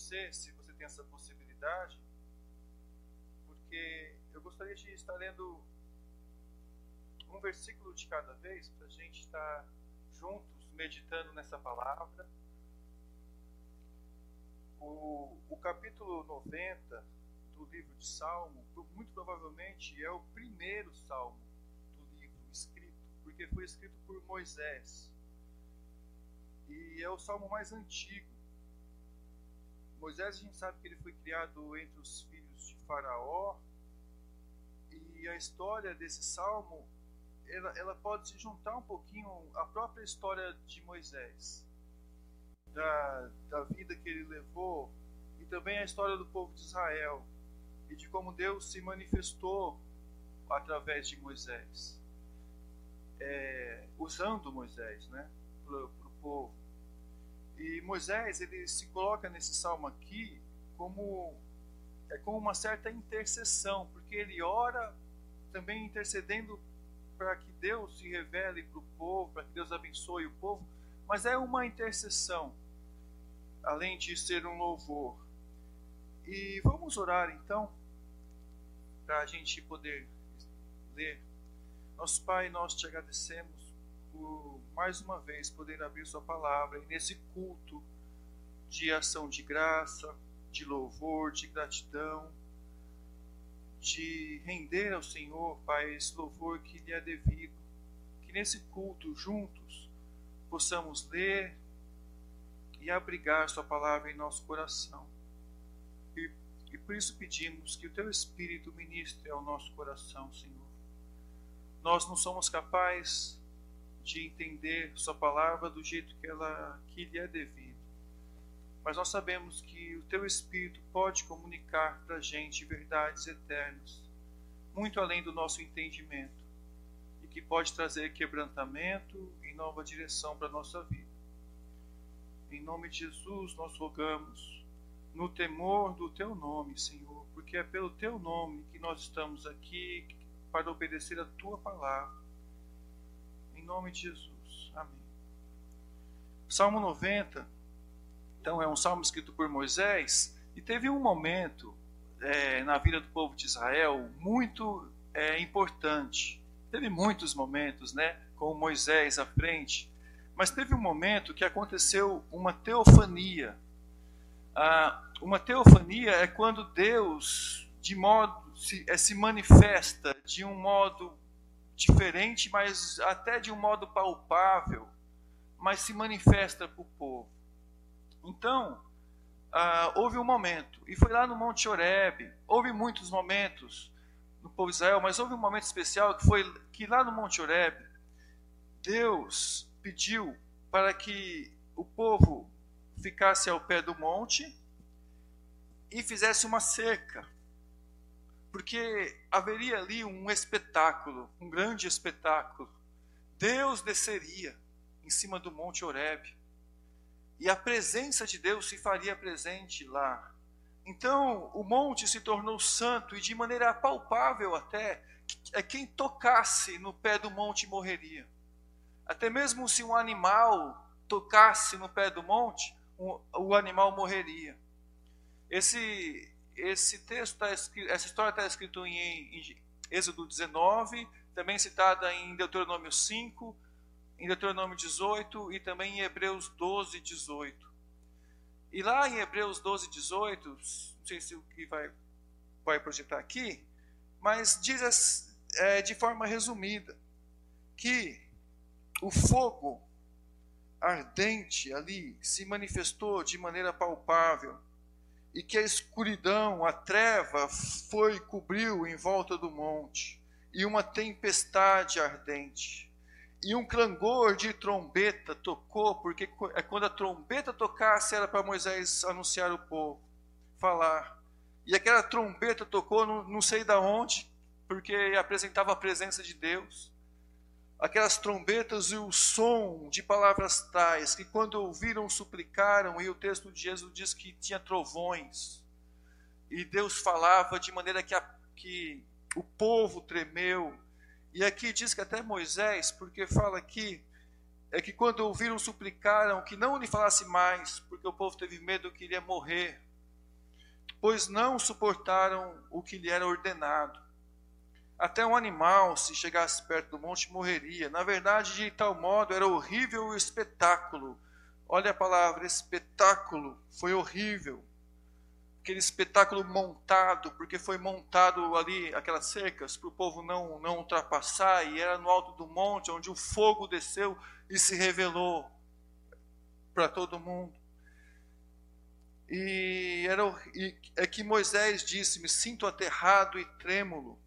você, se você tem essa possibilidade, porque eu gostaria de estar lendo um versículo de cada vez para a gente estar juntos meditando nessa palavra. O, o capítulo 90 do livro de Salmo, muito provavelmente é o primeiro salmo do livro escrito, porque foi escrito por Moisés. E é o salmo mais antigo. Moisés, a gente sabe que ele foi criado entre os filhos de Faraó, e a história desse salmo ela, ela pode se juntar um pouquinho à própria história de Moisés, da, da vida que ele levou, e também a história do povo de Israel, e de como Deus se manifestou através de Moisés, é, usando Moisés né, para o povo. E Moisés ele se coloca nesse salmo aqui como é com uma certa intercessão, porque ele ora também intercedendo para que Deus se revele para o povo, para que Deus abençoe o povo, mas é uma intercessão, além de ser um louvor. E vamos orar então, para a gente poder ler. Nosso Pai, nós te agradecemos por mais uma vez poder abrir Sua palavra e nesse culto de ação de graça, de louvor, de gratidão de render ao Senhor, Pai, esse louvor que lhe é devido. Que nesse culto, juntos, possamos ler e abrigar Sua palavra em nosso coração. E, e por isso pedimos que o Teu Espírito ministre ao nosso coração, Senhor. Nós não somos capazes de entender Sua palavra do jeito que ela que lhe é devido mas nós sabemos que o Teu Espírito pode comunicar para a gente verdades eternas, muito além do nosso entendimento, e que pode trazer quebrantamento e nova direção para a nossa vida. Em nome de Jesus, nós rogamos, no temor do Teu nome, Senhor, porque é pelo Teu nome que nós estamos aqui para obedecer a Tua palavra. Nome de Jesus. Amém. Salmo 90 então, é um salmo escrito por Moisés, e teve um momento é, na vida do povo de Israel muito é, importante. Teve muitos momentos, né, com Moisés à frente, mas teve um momento que aconteceu uma teofania. Ah, uma teofania é quando Deus, de modo se, é, se manifesta de um modo diferente, mas até de um modo palpável, mas se manifesta para o povo. Então, ah, houve um momento, e foi lá no Monte Horeb, houve muitos momentos no povo de Israel, mas houve um momento especial que foi que lá no Monte Horeb, Deus pediu para que o povo ficasse ao pé do monte e fizesse uma cerca, porque haveria ali um espetáculo, um grande espetáculo. Deus desceria em cima do Monte Horeb e a presença de Deus se faria presente lá. Então o monte se tornou santo e de maneira palpável até, é quem tocasse no pé do monte morreria. Até mesmo se um animal tocasse no pé do monte, o animal morreria. Esse esse texto tá escrito, essa história está escrita em, em Êxodo 19, também citada em Deuteronômio 5, em Deuteronômio 18 e também em Hebreus 12, 18. E lá em Hebreus 12, 18, não sei se o que vai, vai projetar aqui, mas diz é, de forma resumida que o fogo ardente ali se manifestou de maneira palpável e que a escuridão, a treva foi cobriu em volta do monte e uma tempestade ardente e um clangor de trombeta tocou, porque é quando a trombeta tocasse era para Moisés anunciar o povo, falar. E aquela trombeta tocou, não, não sei da onde, porque apresentava a presença de Deus. Aquelas trombetas e o som de palavras tais, que quando ouviram suplicaram, e o texto de Jesus diz que tinha trovões. E Deus falava de maneira que, a, que o povo tremeu, e aqui diz que até Moisés, porque fala aqui, é que quando ouviram suplicaram que não lhe falasse mais, porque o povo teve medo que iria morrer pois não suportaram o que lhe era ordenado. Até um animal, se chegasse perto do monte, morreria. Na verdade, de tal modo, era horrível o espetáculo. Olha a palavra, espetáculo. Foi horrível. Aquele espetáculo montado, porque foi montado ali aquelas cercas para o povo não, não ultrapassar, e era no alto do monte, onde o fogo desceu e se revelou para todo mundo. E, era, e é que Moisés disse: Me sinto aterrado e trêmulo.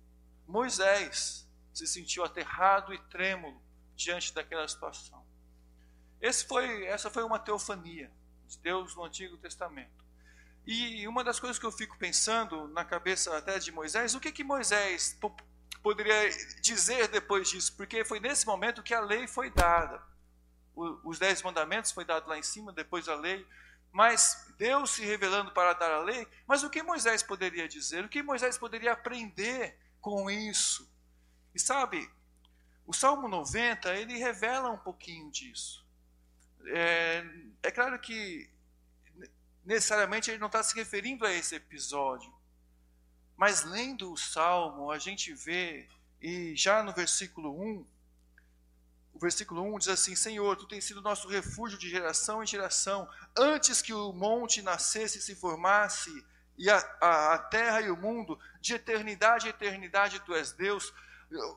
Moisés se sentiu aterrado e trêmulo diante daquela situação. Foi, essa foi uma teofania de Deus no Antigo Testamento. E uma das coisas que eu fico pensando na cabeça até de Moisés, o que que Moisés poderia dizer depois disso? Porque foi nesse momento que a lei foi dada. os dez mandamentos foi dado lá em cima, depois a lei mas Deus se revelando para dar a lei, mas o que Moisés poderia dizer? O que Moisés poderia aprender com isso? E sabe, o Salmo 90, ele revela um pouquinho disso. É, é claro que necessariamente ele não está se referindo a esse episódio, mas lendo o Salmo, a gente vê, e já no versículo 1, o versículo 1 diz assim: Senhor, tu tens sido nosso refúgio de geração em geração, antes que o monte nascesse e se formasse, e a, a, a terra e o mundo, de eternidade a eternidade tu és Deus.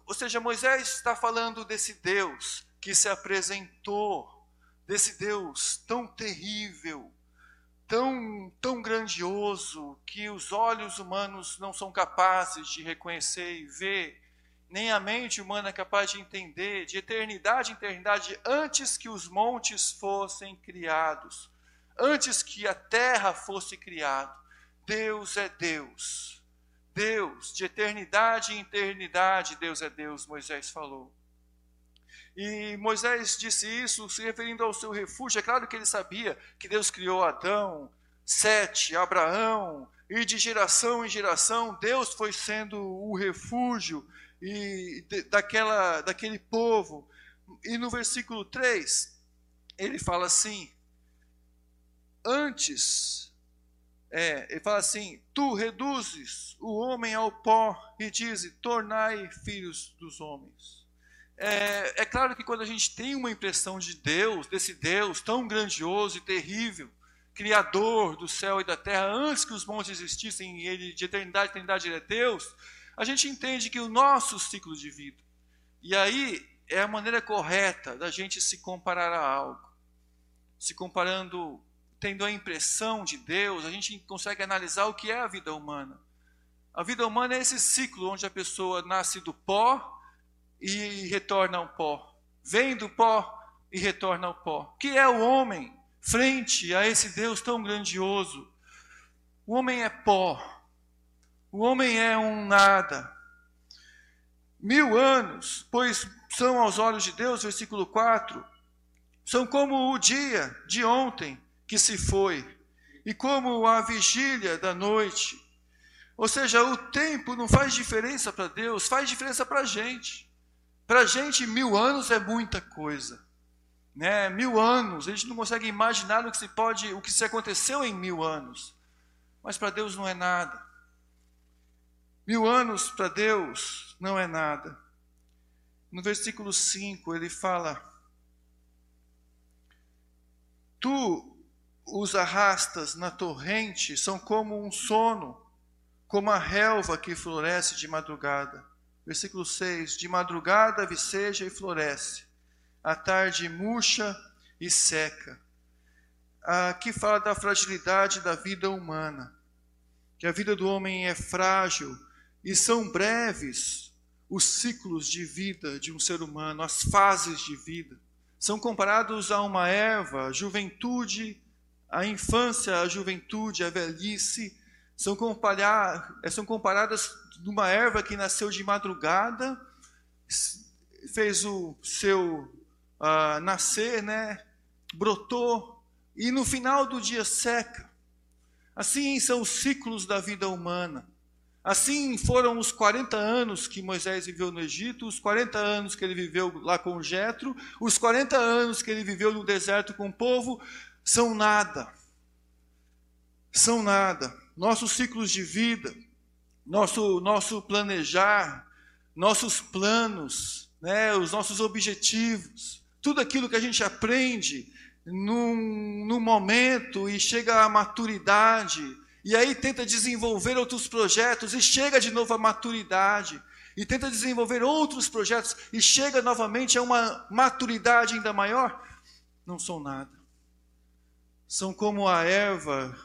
Ou seja, Moisés está falando desse Deus que se apresentou, desse Deus tão terrível, tão, tão grandioso, que os olhos humanos não são capazes de reconhecer e ver nem a mente humana é capaz de entender, de eternidade em eternidade, antes que os montes fossem criados, antes que a terra fosse criada. Deus é Deus. Deus, de eternidade em eternidade, Deus é Deus, Moisés falou. E Moisés disse isso se referindo ao seu refúgio. É claro que ele sabia que Deus criou Adão, Sete, Abraão, e de geração em geração Deus foi sendo o refúgio e daquela, daquele povo. E no versículo 3, ele fala assim: Antes, é, ele fala assim: Tu reduzes o homem ao pó e diz: Tornai filhos dos homens. É, é claro que quando a gente tem uma impressão de Deus, desse Deus tão grandioso e terrível, Criador do céu e da terra, antes que os montes existissem, e ele de eternidade, eternidade ele é Deus, a gente entende que o nosso ciclo de vida, e aí é a maneira correta da gente se comparar a algo. Se comparando, tendo a impressão de Deus, a gente consegue analisar o que é a vida humana. A vida humana é esse ciclo onde a pessoa nasce do pó e retorna ao pó. Vem do pó e retorna ao pó. O que é o homem frente a esse Deus tão grandioso? O homem é pó. O homem é um nada. Mil anos, pois são aos olhos de Deus, versículo 4, são como o dia de ontem que se foi, e como a vigília da noite. Ou seja, o tempo não faz diferença para Deus, faz diferença para a gente. Para a gente, mil anos é muita coisa. Né? Mil anos, a gente não consegue imaginar o que se pode, o que se aconteceu em mil anos. Mas para Deus não é nada. Mil anos para Deus não é nada. No versículo 5 ele fala: Tu os arrastas na torrente, são como um sono, como a relva que floresce de madrugada. Versículo 6: De madrugada viceja e floresce, à tarde murcha e seca. Aqui fala da fragilidade da vida humana, que a vida do homem é frágil e são breves os ciclos de vida de um ser humano, as fases de vida. São comparados a uma erva, juventude, a infância, a juventude, a velhice, são, comparar, são comparadas numa erva que nasceu de madrugada, fez o seu uh, nascer, né? brotou, e no final do dia seca. Assim são os ciclos da vida humana. Assim foram os 40 anos que Moisés viveu no Egito, os 40 anos que ele viveu lá com Jetro, os 40 anos que ele viveu no deserto com o povo, são nada. São nada. nossos ciclos de vida, nosso, nosso planejar, nossos planos, né, os nossos objetivos, tudo aquilo que a gente aprende num, num momento e chega à maturidade, e aí tenta desenvolver outros projetos e chega de novo à maturidade, e tenta desenvolver outros projetos e chega novamente a uma maturidade ainda maior, não são nada. São como a erva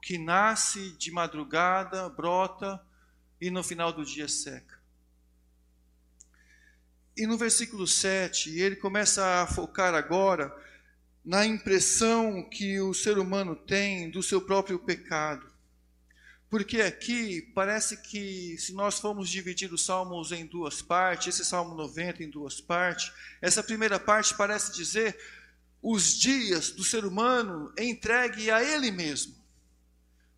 que nasce de madrugada, brota e no final do dia seca. E no versículo 7, ele começa a focar agora na impressão que o ser humano tem do seu próprio pecado. Porque aqui parece que, se nós formos dividir os salmos em duas partes, esse salmo 90 em duas partes, essa primeira parte parece dizer os dias do ser humano entregue a ele mesmo.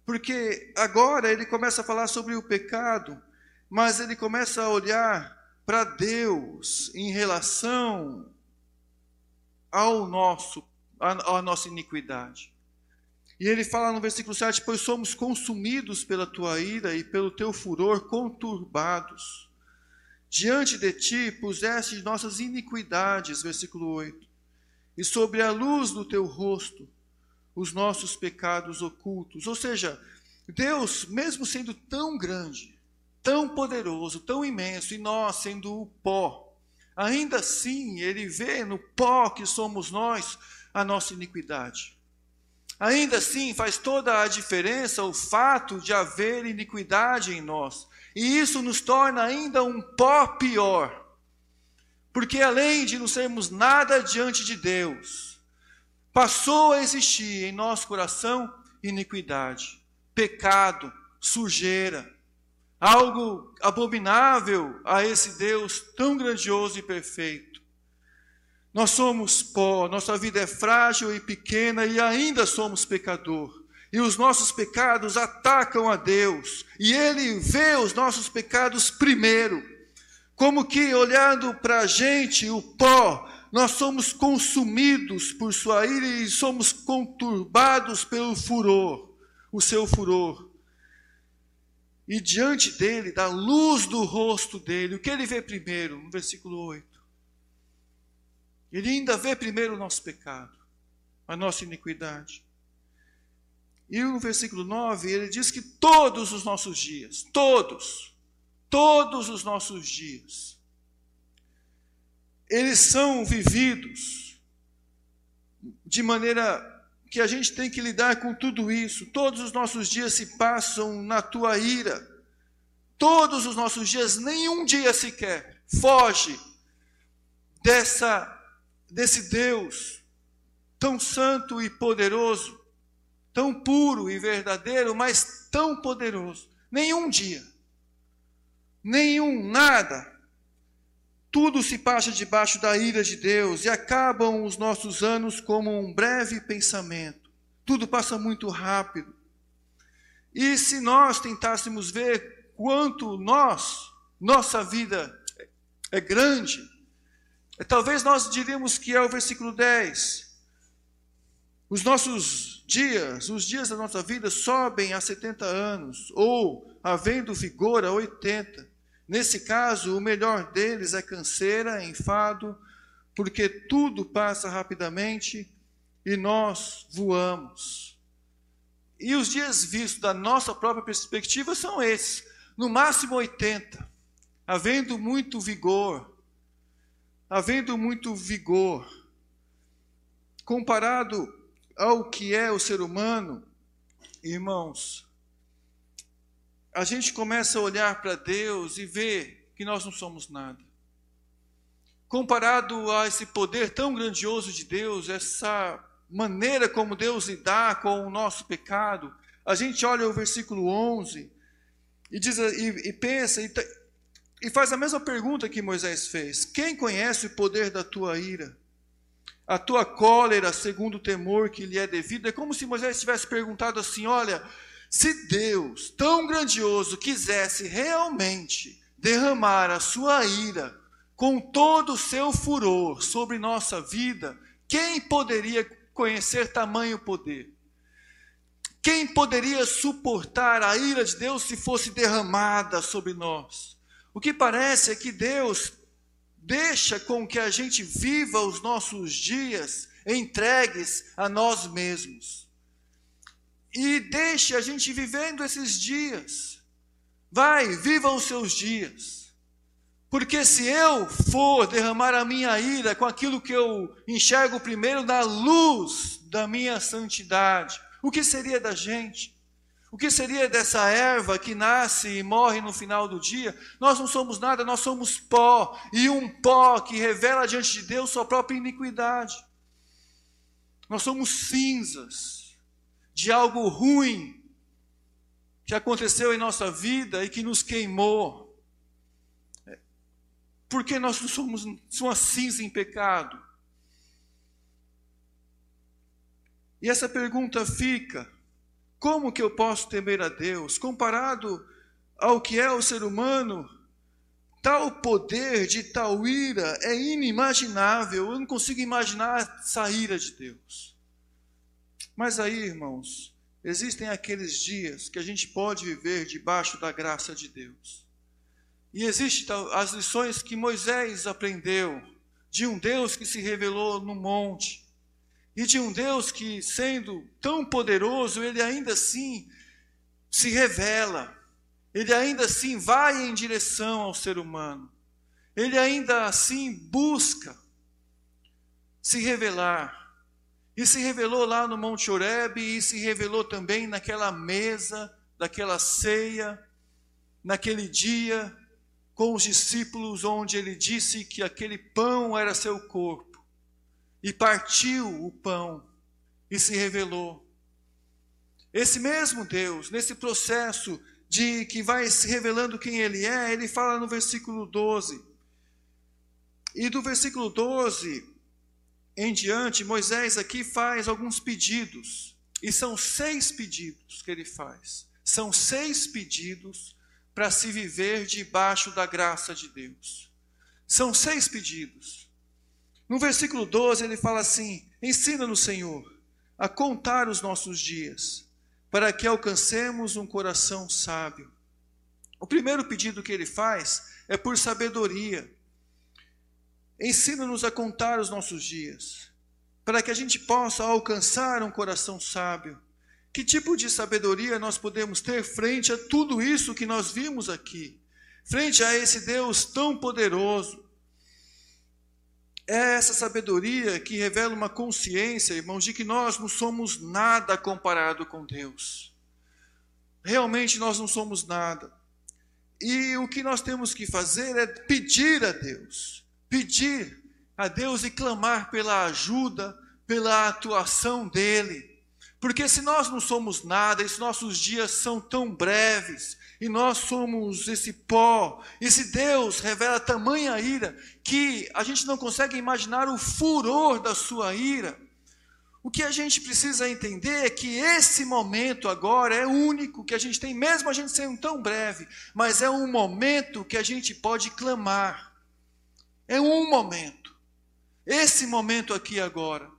Porque agora ele começa a falar sobre o pecado, mas ele começa a olhar para Deus em relação ao nosso, à, nossa iniquidade. E ele fala no versículo 7: Pois somos consumidos pela tua ira e pelo teu furor conturbados. Diante de ti puseste nossas iniquidades, versículo 8, e sobre a luz do teu rosto os nossos pecados ocultos. Ou seja, Deus, mesmo sendo tão grande, tão poderoso, tão imenso, e nós sendo o pó, ainda assim Ele vê no pó que somos nós a nossa iniquidade. Ainda assim, faz toda a diferença o fato de haver iniquidade em nós. E isso nos torna ainda um pó pior. Porque além de não sermos nada diante de Deus, passou a existir em nosso coração iniquidade, pecado, sujeira, algo abominável a esse Deus tão grandioso e perfeito. Nós somos pó, nossa vida é frágil e pequena e ainda somos pecador. E os nossos pecados atacam a Deus, e Ele vê os nossos pecados primeiro. Como que olhando para a gente, o pó, nós somos consumidos por Sua ira e somos conturbados pelo furor, o seu furor. E diante dele, da luz do rosto dele, o que ele vê primeiro? No versículo 8 ele ainda vê primeiro o nosso pecado, a nossa iniquidade. E no versículo 9, ele diz que todos os nossos dias, todos, todos os nossos dias, eles são vividos de maneira que a gente tem que lidar com tudo isso. Todos os nossos dias se passam na tua ira. Todos os nossos dias, nenhum dia sequer foge dessa desse Deus tão santo e poderoso, tão puro e verdadeiro, mas tão poderoso. Nenhum dia, nenhum, nada. Tudo se passa debaixo da ira de Deus e acabam os nossos anos como um breve pensamento. Tudo passa muito rápido. E se nós tentássemos ver quanto nós, nossa vida é grande, Talvez nós diríamos que é o versículo 10. Os nossos dias, os dias da nossa vida sobem a 70 anos, ou, havendo vigor, a 80. Nesse caso, o melhor deles é canseira, enfado, porque tudo passa rapidamente e nós voamos. E os dias vistos da nossa própria perspectiva são esses, no máximo 80, havendo muito vigor, havendo muito vigor, comparado ao que é o ser humano, irmãos, a gente começa a olhar para Deus e ver que nós não somos nada. Comparado a esse poder tão grandioso de Deus, essa maneira como Deus lidar com o nosso pecado, a gente olha o versículo 11 e, diz, e, e pensa, e, e faz a mesma pergunta que Moisés fez: Quem conhece o poder da tua ira? A tua cólera, segundo o temor que lhe é devido? É como se Moisés tivesse perguntado assim: Olha, se Deus, tão grandioso, quisesse realmente derramar a sua ira com todo o seu furor sobre nossa vida, quem poderia conhecer tamanho poder? Quem poderia suportar a ira de Deus se fosse derramada sobre nós? O que parece é que Deus deixa com que a gente viva os nossos dias entregues a nós mesmos. Deixe a gente vivendo esses dias. Vai, viva os seus dias. Porque se eu for derramar a minha ira com aquilo que eu enxergo primeiro na luz da minha santidade, o que seria da gente? O que seria dessa erva que nasce e morre no final do dia? Nós não somos nada, nós somos pó, e um pó que revela diante de Deus sua própria iniquidade. Nós somos cinzas de algo ruim que aconteceu em nossa vida e que nos queimou. Porque nós não somos uma cinza em pecado. E essa pergunta fica: como que eu posso temer a Deus? Comparado ao que é o ser humano, tal poder de tal ira é inimaginável. Eu não consigo imaginar essa ira de Deus. Mas aí, irmãos, existem aqueles dias que a gente pode viver debaixo da graça de Deus. E existem as lições que Moisés aprendeu de um Deus que se revelou no monte e de um Deus que, sendo tão poderoso, ele ainda assim se revela, ele ainda assim vai em direção ao ser humano, ele ainda assim busca se revelar. E se revelou lá no Monte Horebe e se revelou também naquela mesa, daquela ceia, naquele dia com os discípulos, onde ele disse que aquele pão era seu corpo e partiu o pão e se revelou. Esse mesmo Deus, nesse processo de que vai se revelando quem ele é, ele fala no versículo 12. E do versículo 12 em diante, Moisés aqui faz alguns pedidos. E são seis pedidos que ele faz. São seis pedidos para se viver debaixo da graça de Deus. São seis pedidos. No versículo 12 ele fala assim: Ensina-nos, Senhor, a contar os nossos dias, para que alcancemos um coração sábio. O primeiro pedido que ele faz é por sabedoria. Ensina-nos a contar os nossos dias, para que a gente possa alcançar um coração sábio. Que tipo de sabedoria nós podemos ter frente a tudo isso que nós vimos aqui? Frente a esse Deus tão poderoso, é essa sabedoria que revela uma consciência, irmãos, de que nós não somos nada comparado com Deus. Realmente nós não somos nada. E o que nós temos que fazer é pedir a Deus, pedir a Deus e clamar pela ajuda, pela atuação dEle. Porque se nós não somos nada, se nossos dias são tão breves, e nós somos esse pó. Esse Deus revela tamanha ira que a gente não consegue imaginar o furor da sua ira. O que a gente precisa entender é que esse momento agora é único que a gente tem, mesmo a gente sendo tão breve, mas é um momento que a gente pode clamar. É um momento. Esse momento aqui agora.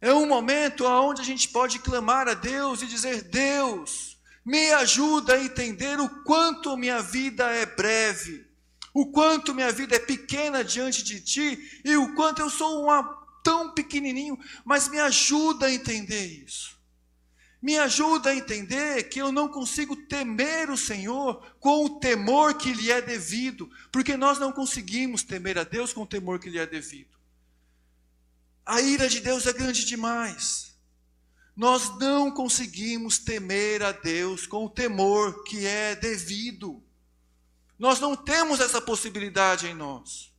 É um momento onde a gente pode clamar a Deus e dizer: Deus, me ajuda a entender o quanto minha vida é breve, o quanto minha vida é pequena diante de ti e o quanto eu sou uma, tão pequenininho, mas me ajuda a entender isso. Me ajuda a entender que eu não consigo temer o Senhor com o temor que lhe é devido, porque nós não conseguimos temer a Deus com o temor que lhe é devido. A ira de Deus é grande demais. Nós não conseguimos temer a Deus com o temor que é devido. Nós não temos essa possibilidade em nós.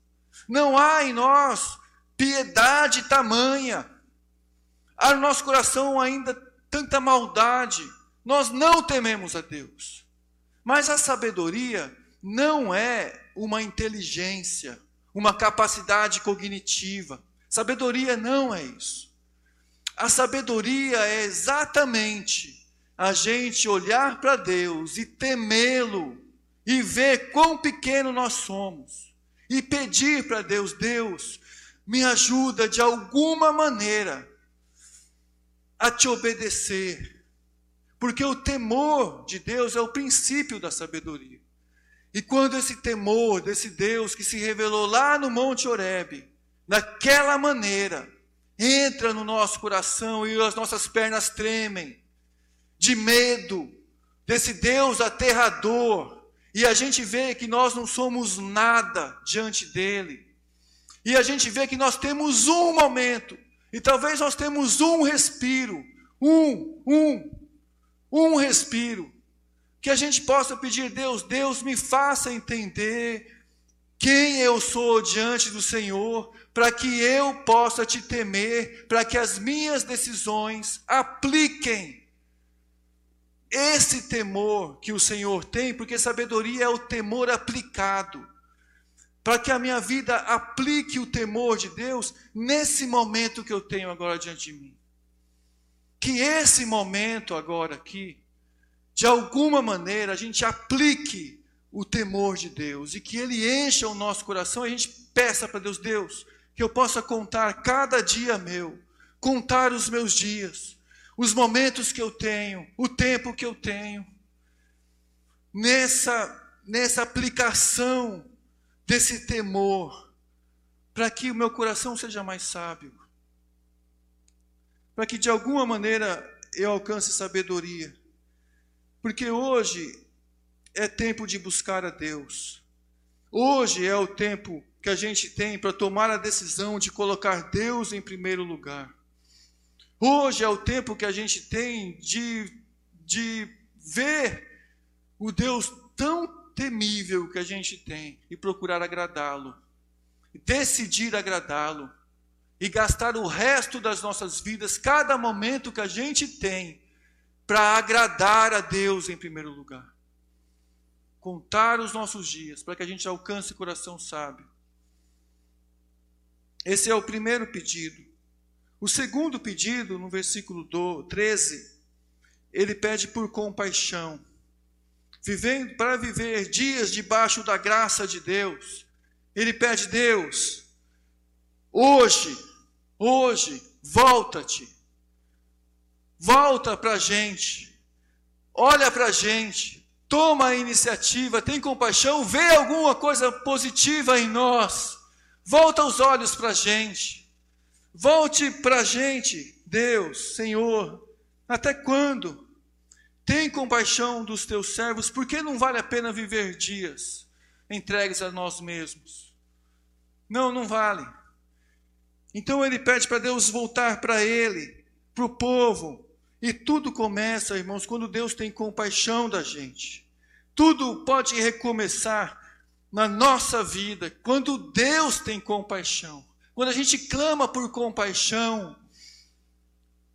Não há em nós piedade tamanha. Há no nosso coração ainda tanta maldade. Nós não tememos a Deus. Mas a sabedoria não é uma inteligência, uma capacidade cognitiva. Sabedoria não é isso. A sabedoria é exatamente a gente olhar para Deus e temê-lo e ver quão pequeno nós somos e pedir para Deus: Deus, me ajuda de alguma maneira a te obedecer, Porque o temor de Deus é o princípio da sabedoria. E quando esse temor desse Deus que se revelou lá no Monte Horebe, daquela maneira, entra no nosso coração e as nossas pernas tremem, de medo desse Deus aterrador, e a gente vê que nós não somos nada diante dele, e a gente vê que nós temos um momento, e talvez nós temos um respiro, um, um, um respiro, que a gente possa pedir, Deus, Deus me faça entender quem eu sou diante do Senhor, para que eu possa te temer, para que as minhas decisões apliquem esse temor que o Senhor tem, porque sabedoria é o temor aplicado. Para que a minha vida aplique o temor de Deus nesse momento que eu tenho agora diante de mim. Que esse momento agora aqui, de alguma maneira, a gente aplique o temor de Deus e que ele encha o nosso coração e a gente peça para Deus, Deus, que eu possa contar cada dia meu, contar os meus dias, os momentos que eu tenho, o tempo que eu tenho, nessa, nessa aplicação desse temor, para que o meu coração seja mais sábio, para que de alguma maneira eu alcance sabedoria, porque hoje é tempo de buscar a Deus, hoje é o tempo que a gente tem para tomar a decisão de colocar Deus em primeiro lugar. Hoje é o tempo que a gente tem de, de ver o Deus tão temível que a gente tem e procurar agradá-lo, decidir agradá-lo e gastar o resto das nossas vidas, cada momento que a gente tem, para agradar a Deus em primeiro lugar. Contar os nossos dias para que a gente alcance o coração sábio esse é o primeiro pedido. O segundo pedido, no versículo 13, ele pede por compaixão. Vivendo para viver dias debaixo da graça de Deus. Ele pede, Deus, hoje, hoje, volta-te. Volta para a gente. Olha para a gente. Toma a iniciativa, tem compaixão, vê alguma coisa positiva em nós Volta os olhos para a gente. Volte para a gente, Deus, Senhor. Até quando? Tem compaixão dos teus servos, porque não vale a pena viver dias entregues a nós mesmos. Não, não vale. Então ele pede para Deus voltar para ele, para o povo. E tudo começa, irmãos, quando Deus tem compaixão da gente. Tudo pode recomeçar na nossa vida, quando Deus tem compaixão, quando a gente clama por compaixão,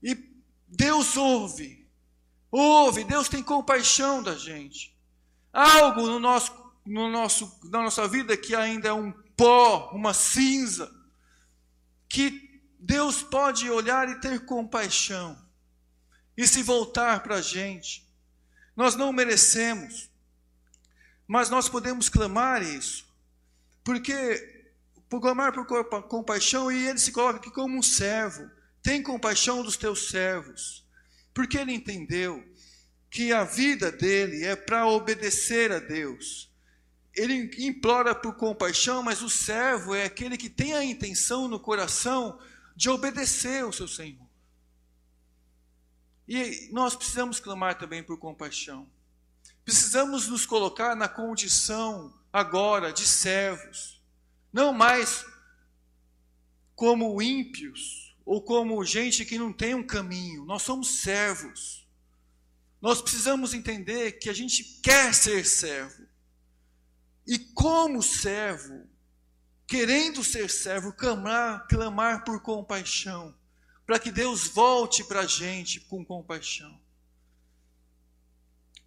e Deus ouve, ouve, Deus tem compaixão da gente. Algo no nosso, no nosso, na nossa vida que ainda é um pó, uma cinza, que Deus pode olhar e ter compaixão e se voltar para a gente. Nós não merecemos, mas nós podemos clamar isso, porque por clamar por compaixão, e ele se coloca aqui como um servo. Tem compaixão dos teus servos, porque ele entendeu que a vida dele é para obedecer a Deus. Ele implora por compaixão, mas o servo é aquele que tem a intenção no coração de obedecer ao seu Senhor. E nós precisamos clamar também por compaixão. Precisamos nos colocar na condição agora de servos, não mais como ímpios ou como gente que não tem um caminho. Nós somos servos. Nós precisamos entender que a gente quer ser servo. E como servo, querendo ser servo, clamar, clamar por compaixão, para que Deus volte para a gente com compaixão.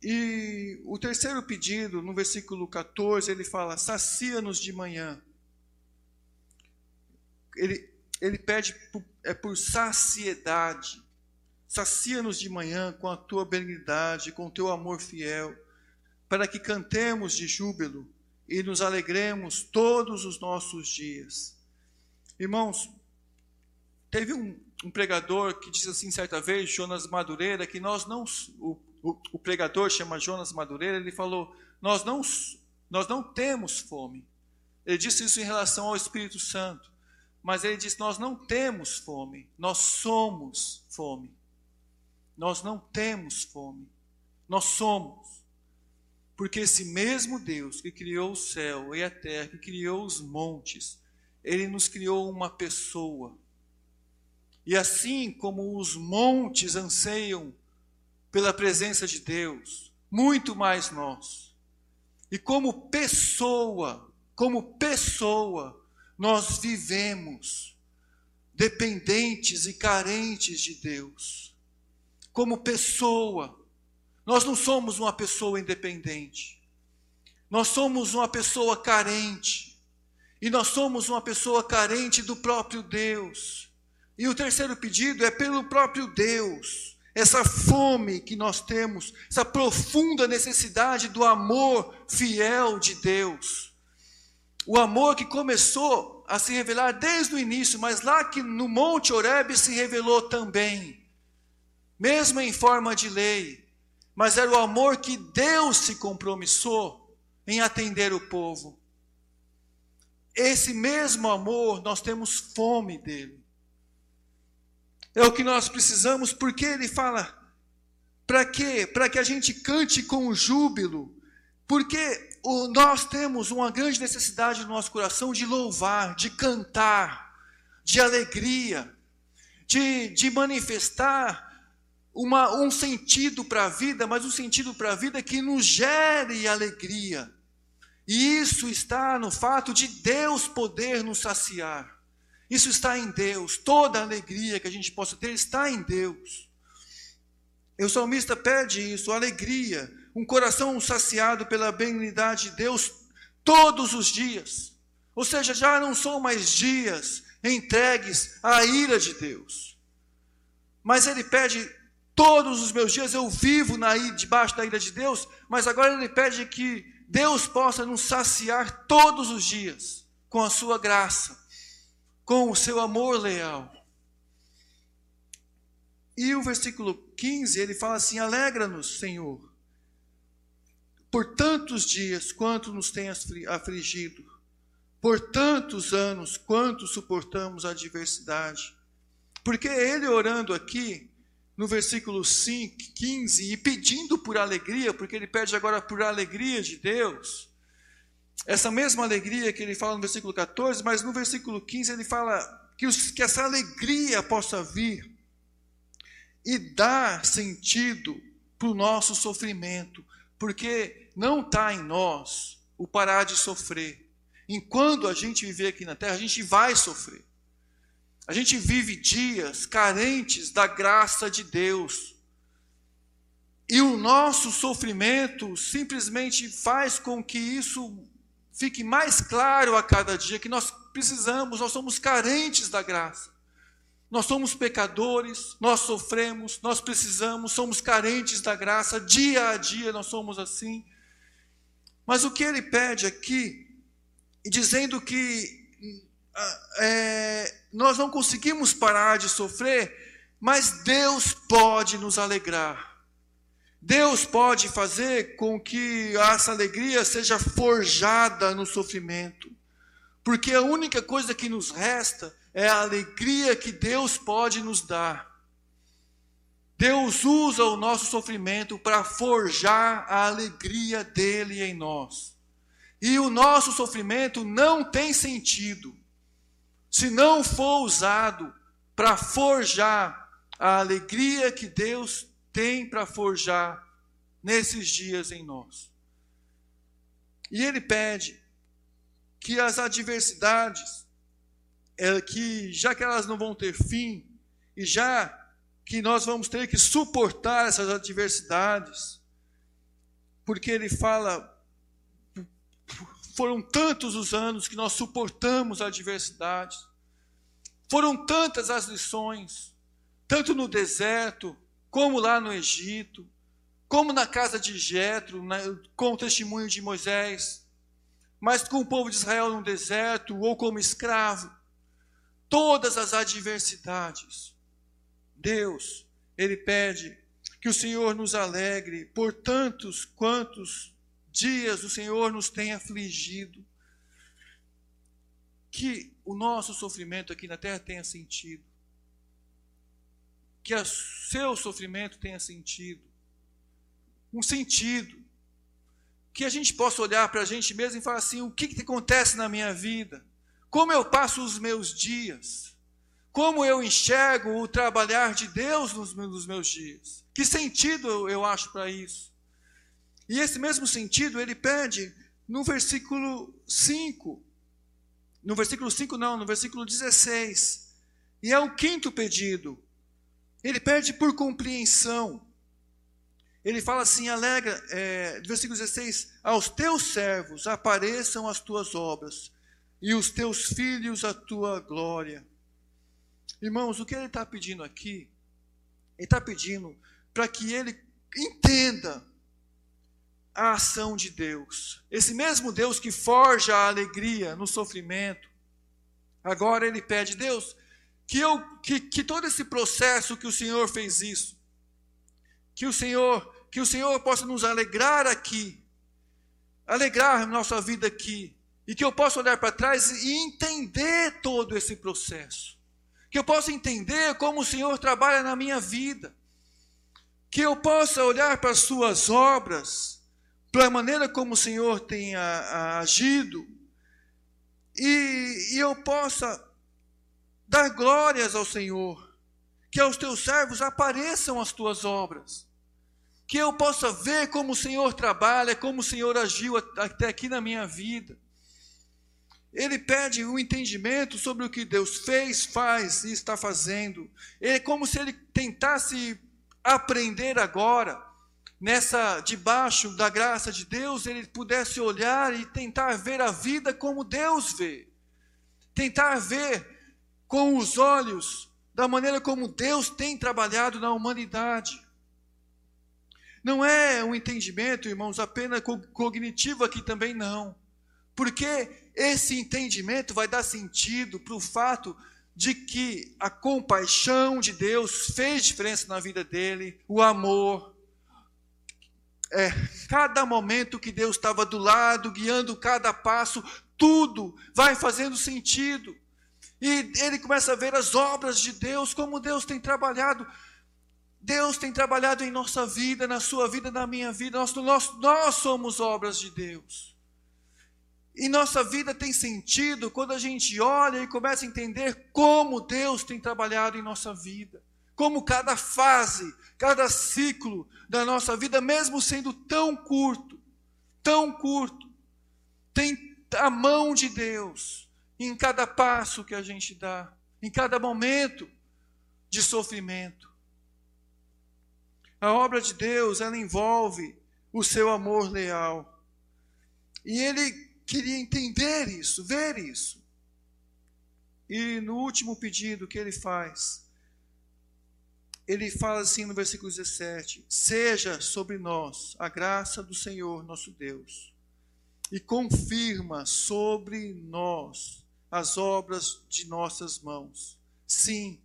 E o terceiro pedido, no versículo 14, ele fala: sacia-nos de manhã. Ele, ele pede é por saciedade. Sacia-nos de manhã com a tua benignidade, com o teu amor fiel, para que cantemos de júbilo e nos alegremos todos os nossos dias. Irmãos, teve um, um pregador que disse assim certa vez, Jonas Madureira, que nós não. O, o, o pregador chama Jonas Madureira, ele falou: nós não, nós não temos fome. Ele disse isso em relação ao Espírito Santo. Mas ele disse: Nós não temos fome, nós somos fome. Nós não temos fome, nós somos. Porque esse mesmo Deus que criou o céu e a terra, que criou os montes, ele nos criou uma pessoa. E assim como os montes anseiam pela presença de Deus, muito mais nós. E como pessoa, como pessoa, nós vivemos dependentes e carentes de Deus. Como pessoa, nós não somos uma pessoa independente. Nós somos uma pessoa carente. E nós somos uma pessoa carente do próprio Deus. E o terceiro pedido é pelo próprio Deus. Essa fome que nós temos, essa profunda necessidade do amor fiel de Deus. O amor que começou a se revelar desde o início, mas lá que no Monte Horebe se revelou também, mesmo em forma de lei, mas era o amor que Deus se compromissou em atender o povo. Esse mesmo amor, nós temos fome dele. É o que nós precisamos, porque ele fala, para quê? Para que a gente cante com júbilo, porque nós temos uma grande necessidade no nosso coração de louvar, de cantar, de alegria, de, de manifestar uma, um sentido para a vida, mas um sentido para a vida que nos gere alegria. E isso está no fato de Deus poder nos saciar. Isso está em Deus. Toda a alegria que a gente possa ter está em Deus. E o salmista pede isso, alegria um coração saciado pela benignidade de Deus todos os dias. Ou seja, já não são mais dias entregues à ira de Deus. Mas ele pede todos os meus dias eu vivo na debaixo da ira de Deus, mas agora ele pede que Deus possa nos saciar todos os dias com a sua graça, com o seu amor leal. E o versículo 15, ele fala assim: Alegra-nos, Senhor, por tantos dias quanto nos tem afligido, por tantos anos quanto suportamos a adversidade. Porque ele orando aqui, no versículo 5, 15, e pedindo por alegria, porque ele pede agora por alegria de Deus, essa mesma alegria que ele fala no versículo 14, mas no versículo 15 ele fala que, os, que essa alegria possa vir e dar sentido para o nosso sofrimento, porque não está em nós o parar de sofrer. Enquanto a gente viver aqui na terra, a gente vai sofrer. A gente vive dias carentes da graça de Deus. E o nosso sofrimento simplesmente faz com que isso fique mais claro a cada dia que nós precisamos, nós somos carentes da graça. Nós somos pecadores, nós sofremos, nós precisamos, somos carentes da graça, dia a dia nós somos assim. Mas o que ele pede aqui, dizendo que é, nós não conseguimos parar de sofrer, mas Deus pode nos alegrar. Deus pode fazer com que essa alegria seja forjada no sofrimento, porque a única coisa que nos resta é a alegria que Deus pode nos dar. Deus usa o nosso sofrimento para forjar a alegria dele em nós. E o nosso sofrimento não tem sentido se não for usado para forjar a alegria que Deus tem para forjar nesses dias em nós. E ele pede que as adversidades é que já que elas não vão ter fim, e já que nós vamos ter que suportar essas adversidades, porque ele fala, foram tantos os anos que nós suportamos adversidades, foram tantas as lições, tanto no deserto, como lá no Egito, como na casa de Jetro, com o testemunho de Moisés, mas com o povo de Israel no deserto ou como escravo todas as adversidades, Deus, ele pede que o Senhor nos alegre por tantos quantos dias o Senhor nos tem afligido. Que o nosso sofrimento aqui na terra tenha sentido. Que o seu sofrimento tenha sentido. Um sentido. Que a gente possa olhar para a gente mesmo e falar assim: o que, que acontece na minha vida? Como eu passo os meus dias? Como eu enxergo o trabalhar de Deus nos meus dias? Que sentido eu acho para isso? E esse mesmo sentido ele pede no versículo 5. No versículo 5, não, no versículo 16. E é o quinto pedido. Ele pede por compreensão. Ele fala assim: alegra, é, versículo 16: Aos teus servos apareçam as tuas obras, e os teus filhos a tua glória. Irmãos, o que ele está pedindo aqui? Ele está pedindo para que ele entenda a ação de Deus. Esse mesmo Deus que forja a alegria no sofrimento, agora ele pede, Deus, que, eu, que, que todo esse processo que o Senhor fez isso, que o Senhor, que o Senhor possa nos alegrar aqui, alegrar nossa vida aqui, e que eu possa olhar para trás e entender todo esse processo. Que eu possa entender como o Senhor trabalha na minha vida, que eu possa olhar para as suas obras, para a maneira como o Senhor tem a, a agido, e, e eu possa dar glórias ao Senhor, que aos teus servos apareçam as tuas obras, que eu possa ver como o Senhor trabalha, como o Senhor agiu até aqui na minha vida, ele pede o um entendimento sobre o que Deus fez, faz e está fazendo. É como se ele tentasse aprender agora, nessa debaixo da graça de Deus, ele pudesse olhar e tentar ver a vida como Deus vê. Tentar ver com os olhos da maneira como Deus tem trabalhado na humanidade. Não é um entendimento, irmãos, apenas cognitivo aqui também não. Porque esse entendimento vai dar sentido para o fato de que a compaixão de Deus fez diferença na vida dele, o amor. É, cada momento que Deus estava do lado, guiando cada passo, tudo vai fazendo sentido. E ele começa a ver as obras de Deus, como Deus tem trabalhado. Deus tem trabalhado em nossa vida, na sua vida, na minha vida. Nós, nós, nós somos obras de Deus. E nossa vida tem sentido quando a gente olha e começa a entender como Deus tem trabalhado em nossa vida. Como cada fase, cada ciclo da nossa vida, mesmo sendo tão curto, tão curto, tem a mão de Deus em cada passo que a gente dá, em cada momento de sofrimento. A obra de Deus, ela envolve o seu amor leal. E ele queria entender isso, ver isso. E no último pedido que ele faz, ele fala assim no versículo 17: Seja sobre nós a graça do Senhor nosso Deus, e confirma sobre nós as obras de nossas mãos. Sim,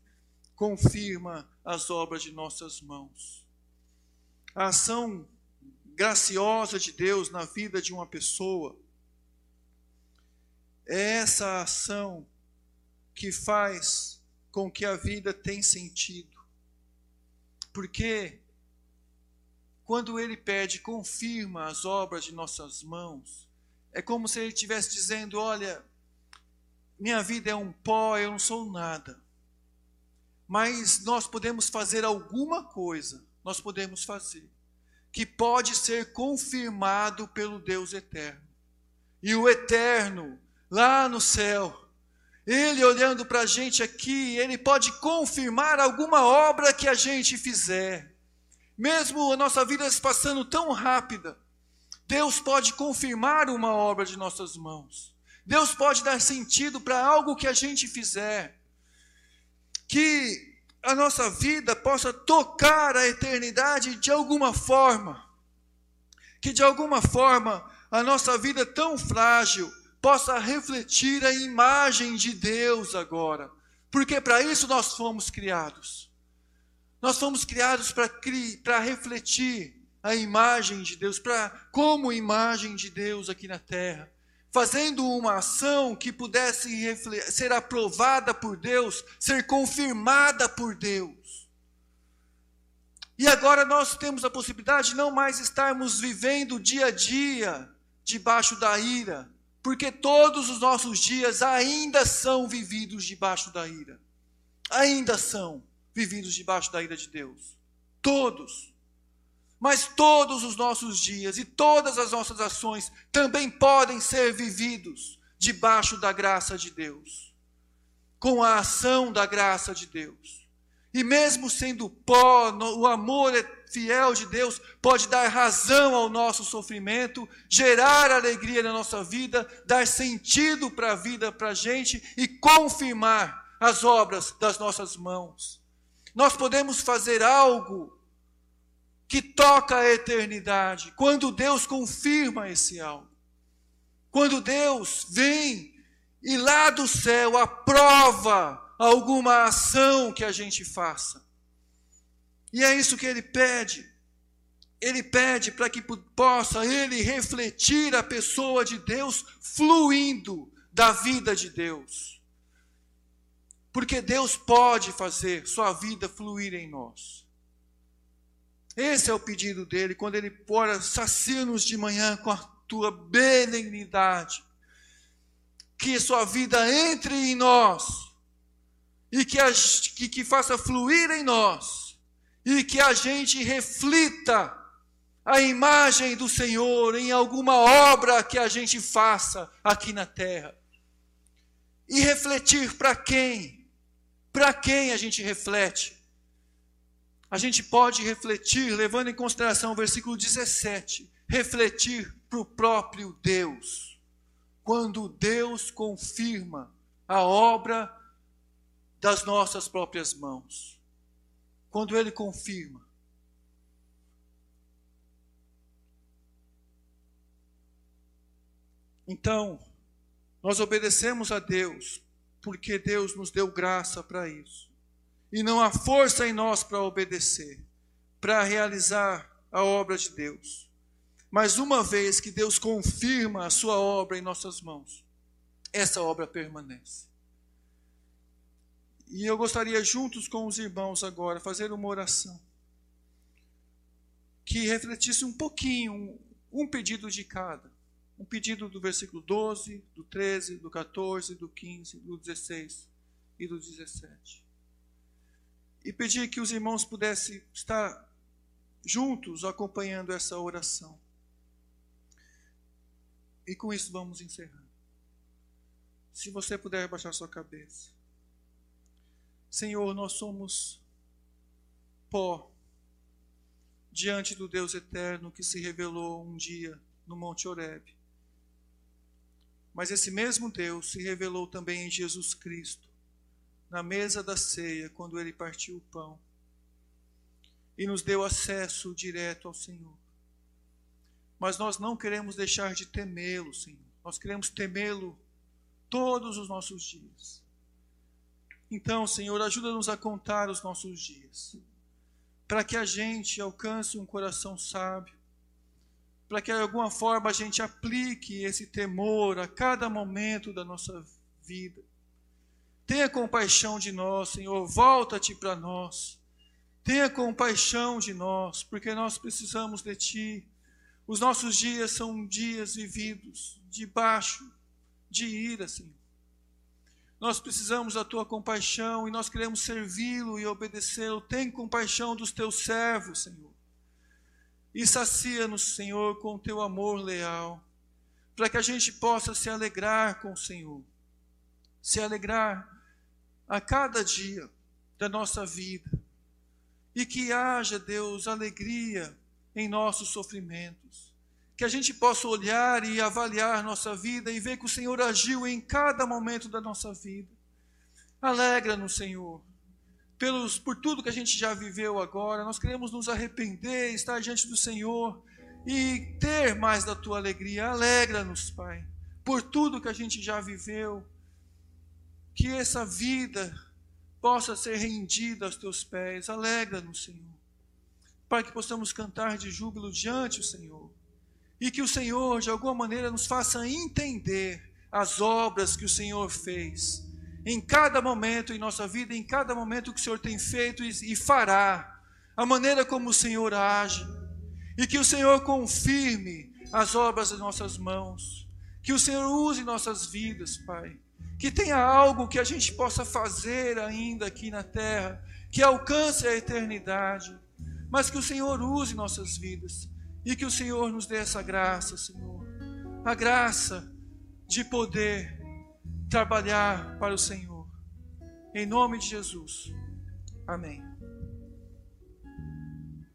confirma as obras de nossas mãos. A ação graciosa de Deus na vida de uma pessoa é essa ação que faz com que a vida tenha sentido. Porque quando ele pede, confirma as obras de nossas mãos, é como se ele estivesse dizendo: Olha, minha vida é um pó, eu não sou nada. Mas nós podemos fazer alguma coisa, nós podemos fazer, que pode ser confirmado pelo Deus eterno. E o eterno lá no céu. Ele olhando para a gente aqui, ele pode confirmar alguma obra que a gente fizer. Mesmo a nossa vida se passando tão rápida, Deus pode confirmar uma obra de nossas mãos. Deus pode dar sentido para algo que a gente fizer. Que a nossa vida possa tocar a eternidade de alguma forma. Que de alguma forma a nossa vida tão frágil, possa refletir a imagem de Deus agora, porque para isso nós fomos criados. Nós fomos criados para refletir a imagem de Deus, para como imagem de Deus aqui na terra, fazendo uma ação que pudesse ser aprovada por Deus, ser confirmada por Deus. E agora nós temos a possibilidade de não mais estarmos vivendo dia a dia debaixo da ira, porque todos os nossos dias ainda são vividos debaixo da ira. Ainda são vividos debaixo da ira de Deus. Todos. Mas todos os nossos dias e todas as nossas ações também podem ser vividos debaixo da graça de Deus, com a ação da graça de Deus. E mesmo sendo pó, o amor fiel de Deus pode dar razão ao nosso sofrimento, gerar alegria na nossa vida, dar sentido para a vida para a gente e confirmar as obras das nossas mãos. Nós podemos fazer algo que toca a eternidade, quando Deus confirma esse algo. Quando Deus vem e lá do céu aprova alguma ação que a gente faça. E é isso que ele pede. Ele pede para que possa ele refletir a pessoa de Deus fluindo da vida de Deus. Porque Deus pode fazer sua vida fluir em nós. Esse é o pedido dele, quando ele ora, sacia-nos de manhã com a tua benignidade. Que sua vida entre em nós e que, que, que faça fluir em nós e que a gente reflita a imagem do Senhor em alguma obra que a gente faça aqui na terra. E refletir para quem? Para quem a gente reflete? a gente pode refletir, levando em consideração o versículo 17, refletir para o próprio Deus. Quando Deus confirma a obra das nossas próprias mãos. Quando Ele confirma. Então, nós obedecemos a Deus, porque Deus nos deu graça para isso e não há força em nós para obedecer, para realizar a obra de Deus. Mas uma vez que Deus confirma a sua obra em nossas mãos, essa obra permanece. E eu gostaria, juntos com os irmãos agora, fazer uma oração que refletisse um pouquinho, um pedido de cada. Um pedido do versículo 12, do 13, do 14, do 15, do 16 e do 17 e pedir que os irmãos pudessem estar juntos acompanhando essa oração. E com isso vamos encerrar. Se você puder baixar sua cabeça. Senhor, nós somos pó diante do Deus eterno que se revelou um dia no Monte Horeb. Mas esse mesmo Deus se revelou também em Jesus Cristo na mesa da ceia, quando ele partiu o pão e nos deu acesso direto ao Senhor. Mas nós não queremos deixar de temê-lo, Senhor. Nós queremos temê-lo todos os nossos dias. Então, Senhor, ajuda-nos a contar os nossos dias, para que a gente alcance um coração sábio, para que de alguma forma a gente aplique esse temor a cada momento da nossa vida Tenha compaixão de nós, Senhor, volta-te para nós. Tenha compaixão de nós, porque nós precisamos de Ti. Os nossos dias são dias vividos debaixo de ira, Senhor. Nós precisamos da Tua compaixão e nós queremos servi-lo e obedecê-lo. Tem compaixão dos Teus servos, Senhor. E sacia-nos, Senhor, com o Teu amor leal, para que a gente possa se alegrar com o Senhor. Se alegrar a cada dia da nossa vida. E que haja, Deus, alegria em nossos sofrimentos. Que a gente possa olhar e avaliar nossa vida e ver que o Senhor agiu em cada momento da nossa vida. Alegra-nos, Senhor, pelos, por tudo que a gente já viveu agora. Nós queremos nos arrepender, estar diante do Senhor e ter mais da tua alegria. Alegra-nos, Pai, por tudo que a gente já viveu que essa vida possa ser rendida aos teus pés. Alegra-nos, Senhor. Para que possamos cantar de júbilo diante do Senhor. E que o Senhor, de alguma maneira, nos faça entender as obras que o Senhor fez. Em cada momento em nossa vida, em cada momento que o Senhor tem feito e fará, a maneira como o Senhor age, e que o Senhor confirme as obras das nossas mãos, que o Senhor use nossas vidas, Pai, que tenha algo que a gente possa fazer ainda aqui na terra, que alcance a eternidade, mas que o Senhor use nossas vidas e que o Senhor nos dê essa graça, Senhor, a graça de poder trabalhar para o Senhor. Em nome de Jesus. Amém.